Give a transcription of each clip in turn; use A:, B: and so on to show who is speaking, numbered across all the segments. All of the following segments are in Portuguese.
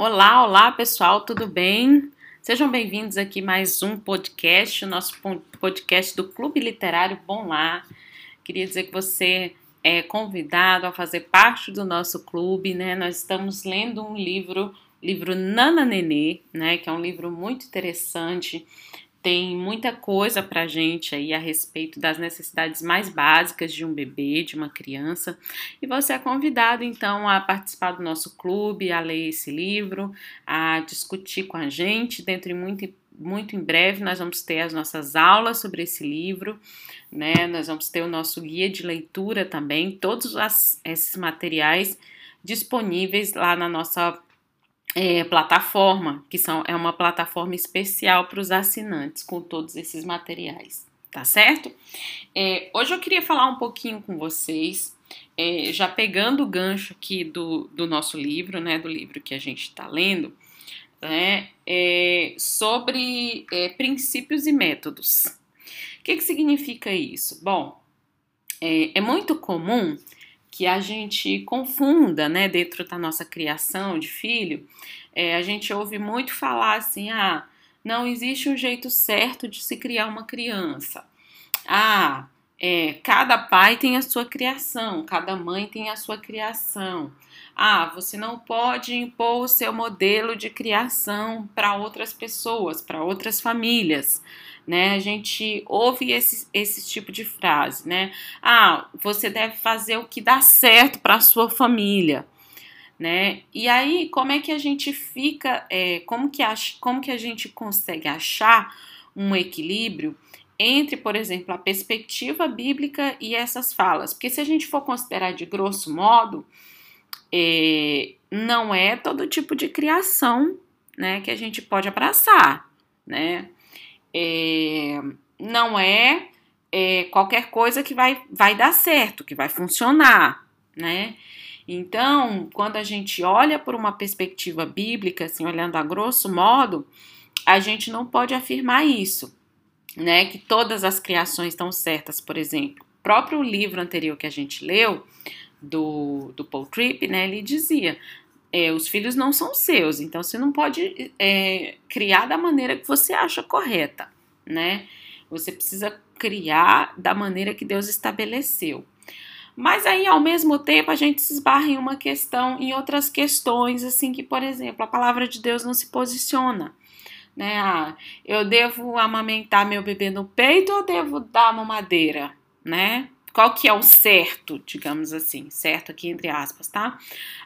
A: Olá, olá pessoal, tudo bem? Sejam bem-vindos aqui mais um podcast, o nosso podcast do Clube Literário Bom Lá. Queria dizer que você é convidado a fazer parte do nosso clube, né? Nós estamos lendo um livro, livro Nana Nenê, né? Que é um livro muito interessante tem muita coisa para gente aí a respeito das necessidades mais básicas de um bebê, de uma criança. E você é convidado então a participar do nosso clube, a ler esse livro, a discutir com a gente. Dentro de muito, muito em breve nós vamos ter as nossas aulas sobre esse livro, né? Nós vamos ter o nosso guia de leitura também, todos as, esses materiais disponíveis lá na nossa é, plataforma, que são, é uma plataforma especial para os assinantes com todos esses materiais, tá certo? É, hoje eu queria falar um pouquinho com vocês, é, já pegando o gancho aqui do, do nosso livro, né, do livro que a gente está lendo, né, é, sobre é, princípios e métodos. O que, que significa isso? Bom, é, é muito comum que a gente confunda, né, dentro da nossa criação de filho, é, a gente ouve muito falar assim, ah, não existe um jeito certo de se criar uma criança. Ah, é, cada pai tem a sua criação, cada mãe tem a sua criação. Ah, você não pode impor o seu modelo de criação para outras pessoas, para outras famílias né? A gente ouve esse, esse tipo de frase, né? Ah, você deve fazer o que dá certo para a sua família, né? E aí, como é que a gente fica, é, como, que ach, como que a gente consegue achar um equilíbrio entre, por exemplo, a perspectiva bíblica e essas falas? Porque se a gente for considerar de grosso modo, é, não é todo tipo de criação, né, que a gente pode abraçar, né? É, não é, é, qualquer coisa que vai, vai dar certo, que vai funcionar, né? Então, quando a gente olha por uma perspectiva bíblica, assim, olhando a grosso modo, a gente não pode afirmar isso, né? Que todas as criações estão certas, por exemplo. O próprio livro anterior que a gente leu, do, do Paul Tripp, né? Ele dizia: é, os filhos não são seus, então você não pode é, criar da maneira que você acha correta, né? Você precisa criar da maneira que Deus estabeleceu. Mas aí, ao mesmo tempo, a gente se esbarra em uma questão, em outras questões, assim, que, por exemplo, a palavra de Deus não se posiciona. Né? Ah, eu devo amamentar meu bebê no peito ou devo dar mamadeira, né? Qual que é o certo, digamos assim, certo aqui entre aspas, tá?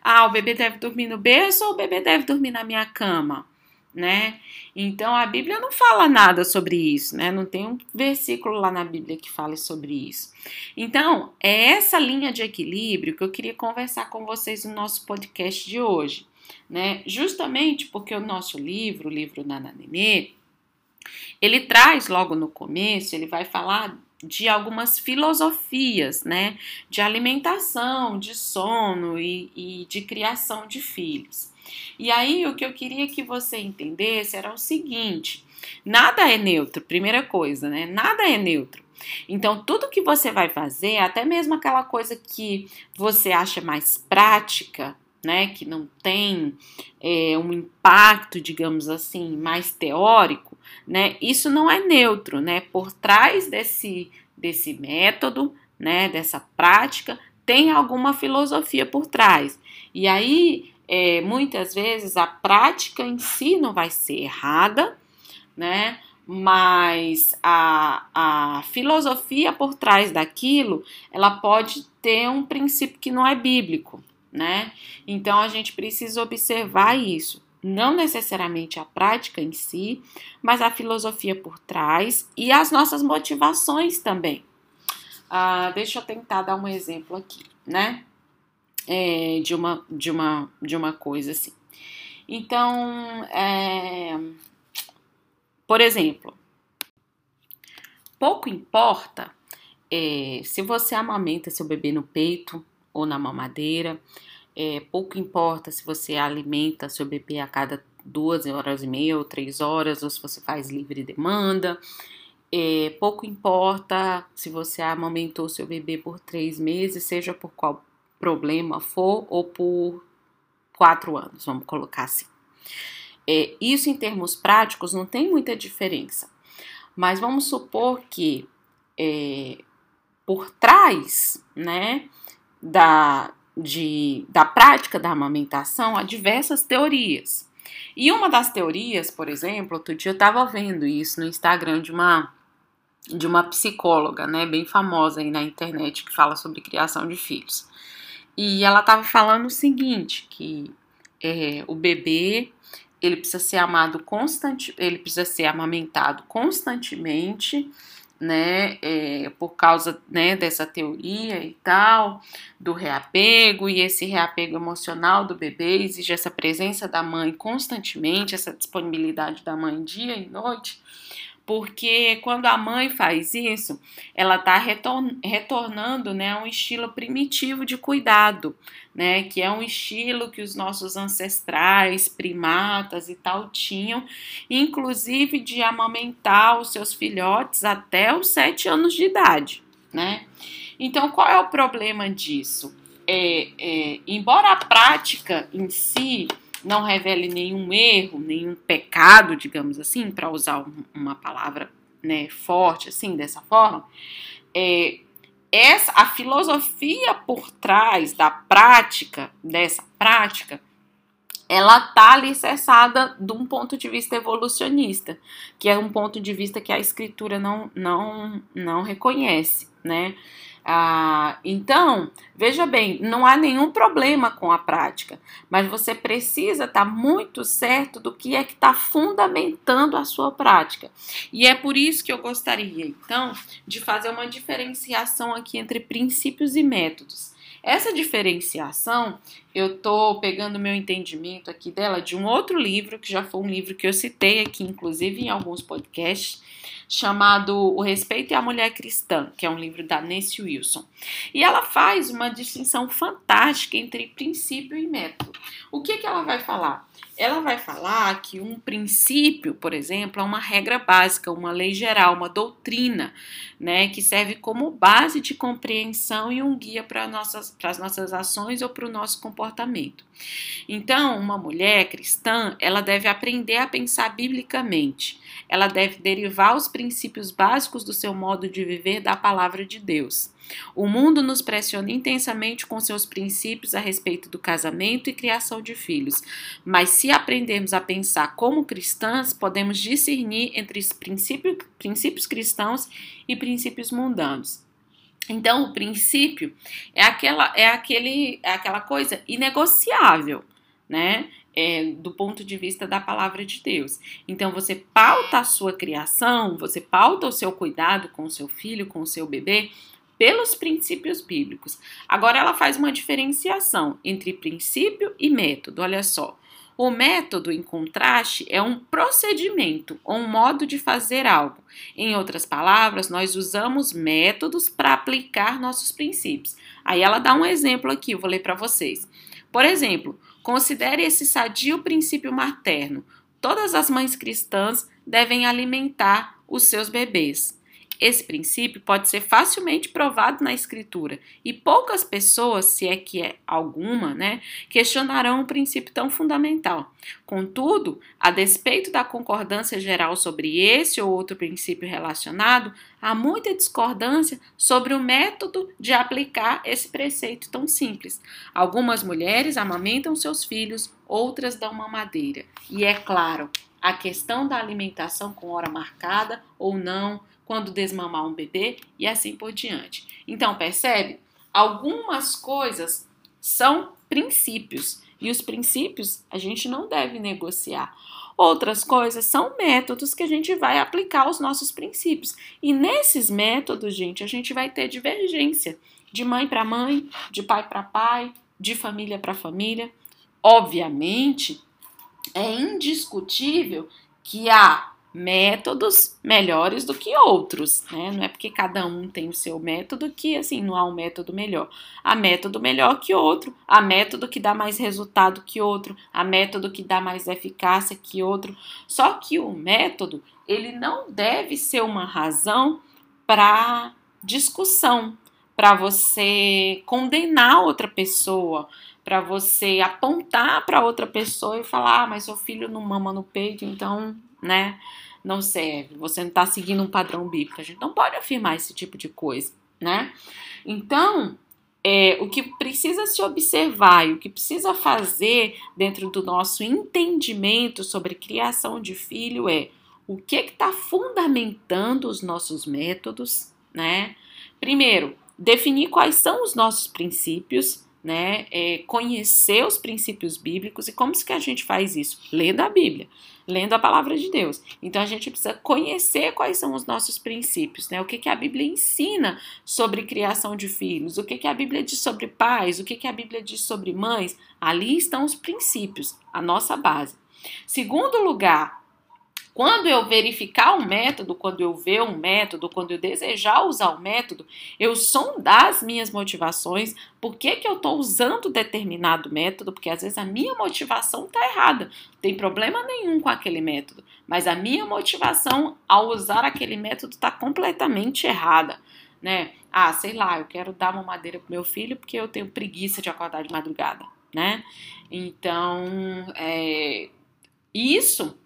A: Ah, o bebê deve dormir no berço ou o bebê deve dormir na minha cama, né? Então a Bíblia não fala nada sobre isso, né? Não tem um versículo lá na Bíblia que fale sobre isso. Então, é essa linha de equilíbrio que eu queria conversar com vocês no nosso podcast de hoje, né? Justamente porque o nosso livro, o livro Nana Nenê, ele traz logo no começo, ele vai falar de algumas filosofias, né, de alimentação, de sono e, e, de criação de filhos. E aí o que eu queria que você entendesse era o seguinte: nada é neutro, primeira coisa, né? Nada é neutro. Então, tudo que você vai fazer, até mesmo aquela coisa que você acha mais prática, né, que não tem é, um impacto, digamos assim, mais teórico, né, isso não é neutro, né, por trás desse, desse método, né, dessa prática, tem alguma filosofia por trás. E aí, é, muitas vezes, a prática em si não vai ser errada, né, mas a, a filosofia por trás daquilo, ela pode ter um princípio que não é bíblico, né? Então a gente precisa observar isso. Não necessariamente a prática em si, mas a filosofia por trás e as nossas motivações também. Ah, deixa eu tentar dar um exemplo aqui, né? É, de, uma, de, uma, de uma coisa assim. Então, é, por exemplo, pouco importa é, se você amamenta seu bebê no peito ou na mamadeira. É, pouco importa se você alimenta seu bebê a cada duas horas e meia ou três horas, ou se você faz livre demanda. É, pouco importa se você amamentou seu bebê por três meses, seja por qual problema for, ou por quatro anos, vamos colocar assim, É, isso em termos práticos não tem muita diferença. Mas vamos supor que é, por trás, né, da, de, da prática da amamentação há diversas teorias. E uma das teorias, por exemplo, outro dia eu estava vendo isso no Instagram de uma de uma psicóloga, né, bem famosa aí na internet que fala sobre criação de filhos. E ela estava falando o seguinte, que é, o bebê ele precisa ser amado constante, ele precisa ser amamentado constantemente, né, é, por causa né, dessa teoria e tal, do reapego, e esse reapego emocional do bebê exige essa presença da mãe constantemente, essa disponibilidade da mãe dia e noite porque quando a mãe faz isso, ela está retornando né, a um estilo primitivo de cuidado, né, que é um estilo que os nossos ancestrais, primatas e tal tinham, inclusive de amamentar os seus filhotes até os sete anos de idade, né? Então, qual é o problema disso? É, é, embora a prática em si não revele nenhum erro, nenhum pecado, digamos assim, para usar uma palavra né, forte assim, dessa forma, é, essa, a filosofia por trás da prática, dessa prática, ela está alicerçada de um ponto de vista evolucionista, que é um ponto de vista que a escritura não, não, não reconhece, né? Ah, então, veja bem, não há nenhum problema com a prática, mas você precisa estar tá muito certo do que é que está fundamentando a sua prática. E é por isso que eu gostaria, então, de fazer uma diferenciação aqui entre princípios e métodos. Essa diferenciação, eu estou pegando meu entendimento aqui dela de um outro livro, que já foi um livro que eu citei aqui, inclusive em alguns podcasts, chamado O Respeito e a Mulher Cristã, que é um livro da Nancy Wilson. E ela faz uma distinção fantástica entre princípio e método. O que, que ela vai falar? ela vai falar que um princípio, por exemplo, é uma regra básica, uma lei geral, uma doutrina, né, que serve como base de compreensão e um guia para nossas, as nossas ações ou para o nosso comportamento. Então, uma mulher cristã, ela deve aprender a pensar biblicamente. Ela deve derivar os princípios básicos do seu modo de viver da palavra de Deus. O mundo nos pressiona intensamente com seus princípios a respeito do casamento e criação de filhos, mas se aprendermos a pensar como cristãs, podemos discernir entre os princípios, princípios cristãos e princípios mundanos. Então, o princípio é aquela, é aquele, é aquela coisa inegociável, né? É, do ponto de vista da palavra de Deus. Então, você pauta a sua criação, você pauta o seu cuidado com o seu filho, com o seu bebê, pelos princípios bíblicos. Agora ela faz uma diferenciação entre princípio e método. Olha só. O método, em contraste, é um procedimento ou um modo de fazer algo. Em outras palavras, nós usamos métodos para aplicar nossos princípios. Aí ela dá um exemplo aqui, eu vou ler para vocês. Por exemplo, considere esse sadio princípio materno. Todas as mães cristãs devem alimentar os seus bebês. Esse princípio pode ser facilmente provado na escritura e poucas pessoas, se é que é alguma, né, questionarão um princípio tão fundamental. Contudo, a despeito da concordância geral sobre esse ou outro princípio relacionado, há muita discordância sobre o método de aplicar esse preceito tão simples. Algumas mulheres amamentam seus filhos, outras dão mamadeira. E é claro, a questão da alimentação com hora marcada ou não, quando desmamar um bebê e assim por diante. Então, percebe? Algumas coisas são princípios e os princípios a gente não deve negociar. Outras coisas são métodos que a gente vai aplicar aos nossos princípios. E nesses métodos, gente, a gente vai ter divergência de mãe para mãe, de pai para pai, de família para família. Obviamente, é indiscutível que há métodos melhores do que outros, né? Não é porque cada um tem o seu método que assim não há um método melhor. Há método melhor que outro, há método que dá mais resultado que outro, há método que dá mais eficácia que outro. Só que o método, ele não deve ser uma razão para discussão, para você condenar outra pessoa, para você apontar para outra pessoa e falar, ah, mas seu filho não mama no peito, então, né, não serve. Você não está seguindo um padrão bíblico. A gente não pode afirmar esse tipo de coisa, né? Então, é, o que precisa se observar e o que precisa fazer dentro do nosso entendimento sobre criação de filho é o que está fundamentando os nossos métodos, né? Primeiro, definir quais são os nossos princípios, né? É, conhecer os princípios bíblicos e como que a gente faz isso? Lendo a Bíblia lendo a palavra de Deus. Então a gente precisa conhecer quais são os nossos princípios, né? O que, que a Bíblia ensina sobre criação de filhos, o que, que a Bíblia diz sobre pais, o que, que a Bíblia diz sobre mães. Ali estão os princípios, a nossa base. Segundo lugar, quando eu verificar um método, quando eu ver um método, quando eu desejar usar o um método, eu sondar as minhas motivações, por que, que eu estou usando determinado método, porque às vezes a minha motivação está errada, não tem problema nenhum com aquele método, mas a minha motivação ao usar aquele método está completamente errada. Né? Ah, sei lá, eu quero dar uma madeira pro meu filho porque eu tenho preguiça de acordar de madrugada, né? Então, é, isso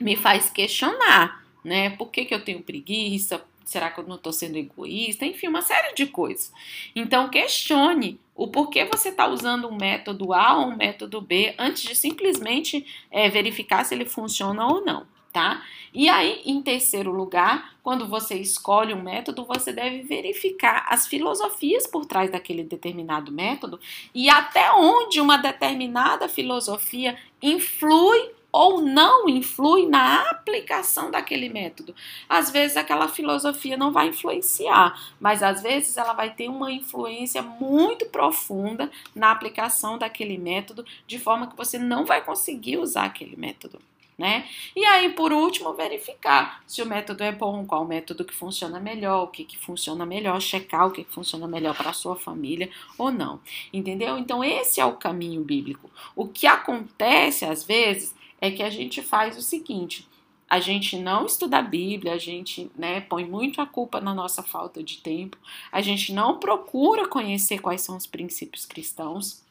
A: me faz questionar, né? Por que, que eu tenho preguiça? Será que eu não estou sendo egoísta? Enfim, uma série de coisas. Então, questione o porquê você está usando um método A ou um método B antes de simplesmente é, verificar se ele funciona ou não, tá? E aí, em terceiro lugar, quando você escolhe um método, você deve verificar as filosofias por trás daquele determinado método e até onde uma determinada filosofia influi ou não influi na aplicação daquele método. Às vezes aquela filosofia não vai influenciar, mas às vezes ela vai ter uma influência muito profunda na aplicação daquele método, de forma que você não vai conseguir usar aquele método. Né? E aí, por último, verificar se o método é bom, qual o método que funciona melhor, o que, que funciona melhor, checar o que, que funciona melhor para a sua família ou não. Entendeu? Então, esse é o caminho bíblico. O que acontece às vezes é que a gente faz o seguinte: a gente não estuda a Bíblia, a gente né, põe muito a culpa na nossa falta de tempo, a gente não procura conhecer quais são os princípios cristãos,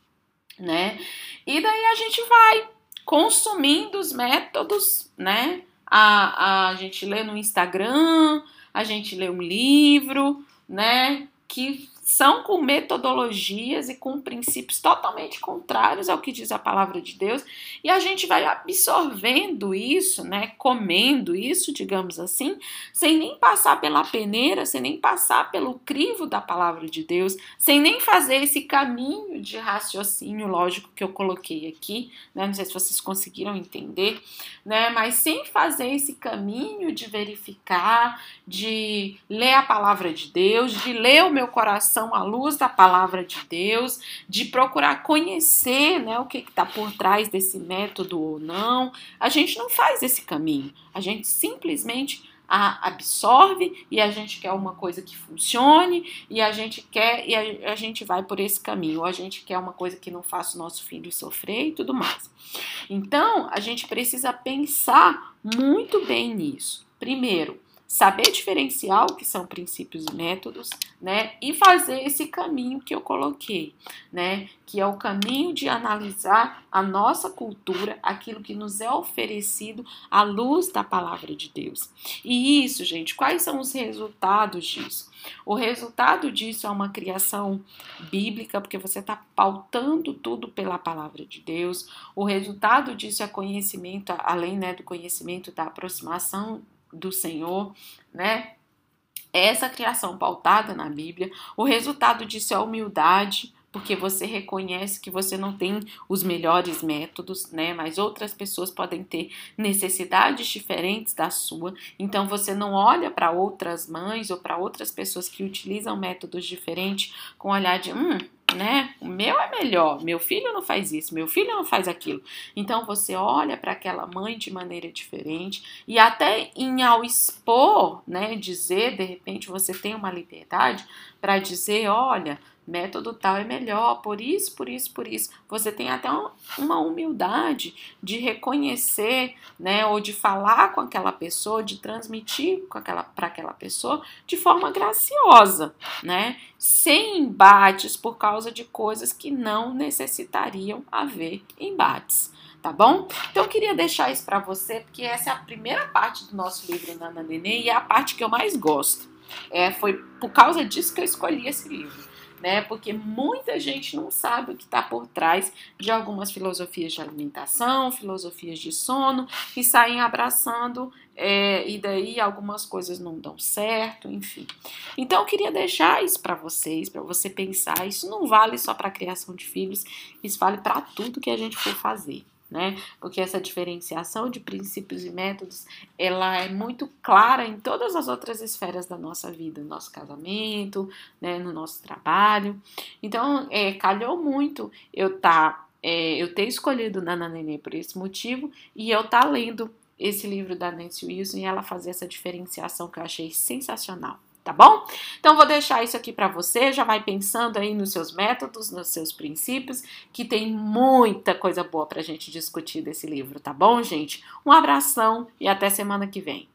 A: né? E daí a gente vai consumindo os métodos, né? A, a gente lê no Instagram, a gente lê um livro, né? Que são com metodologias e com princípios totalmente contrários ao que diz a palavra de Deus, e a gente vai absorvendo isso, né, comendo isso, digamos assim, sem nem passar pela peneira, sem nem passar pelo crivo da palavra de Deus, sem nem fazer esse caminho de raciocínio lógico que eu coloquei aqui, né, não sei se vocês conseguiram entender, né, mas sem fazer esse caminho de verificar, de ler a palavra de Deus, de ler o meu coração coração à luz da palavra de Deus, de procurar conhecer né, o que está por trás desse método ou não. A gente não faz esse caminho, a gente simplesmente a absorve e a gente quer uma coisa que funcione e a gente quer e a, a, gente vai por esse caminho, ou a gente quer uma coisa que não faça o nosso filho sofrer e tudo mais. Então, a gente precisa pensar muito bem nisso. Primeiro, saber diferenciar o que são princípios e métodos, né? E fazer esse caminho que eu coloquei, né? Que é o caminho de analisar a nossa cultura, aquilo que nos é oferecido à luz da palavra de Deus. E isso, gente, quais são os resultados disso? O resultado disso é uma criação bíblica, porque você está pautando tudo pela palavra de Deus. O resultado disso é conhecimento, além né, do conhecimento da aproximação do Senhor, né? Essa criação pautada na Bíblia, o resultado disso é humildade, porque você reconhece que você não tem os melhores métodos, né? Mas outras pessoas podem ter necessidades diferentes da sua. Então você não olha para outras mães ou para outras pessoas que utilizam métodos diferentes com olhar de, hum, né? O meu é melhor, meu filho não faz isso, meu filho não faz aquilo. Então você olha para aquela mãe de maneira diferente e até em ao expor, né, dizer, de repente você tem uma liberdade para dizer, olha, método tal é melhor, por isso, por isso, por isso. Você tem até uma humildade de reconhecer, né, ou de falar com aquela pessoa, de transmitir com aquela para aquela pessoa de forma graciosa, né, sem embates por causa de coisas que não necessitariam haver embates tá bom? Então eu queria deixar isso para você, porque essa é a primeira parte do nosso livro Nana Nenê e é a parte que eu mais gosto. É, foi por causa disso que eu escolhi esse livro né? Porque muita gente não sabe o que está por trás de algumas filosofias de alimentação, filosofias de sono, e saem abraçando, é, e daí algumas coisas não dão certo, enfim. Então eu queria deixar isso para vocês, para você pensar. Isso não vale só para criação de filhos, isso vale para tudo que a gente for fazer né? Porque essa diferenciação de princípios e métodos, ela é muito clara em todas as outras esferas da nossa vida, no nosso casamento, né, no nosso trabalho. Então, é, calhou muito eu tá, é, eu ter escolhido Nana Nenê por esse motivo e eu tá lendo esse livro da Nancy Wilson e ela fazer essa diferenciação que eu achei sensacional tá bom? Então vou deixar isso aqui para você, já vai pensando aí nos seus métodos, nos seus princípios, que tem muita coisa boa pra gente discutir desse livro, tá bom, gente? Um abração e até semana que vem.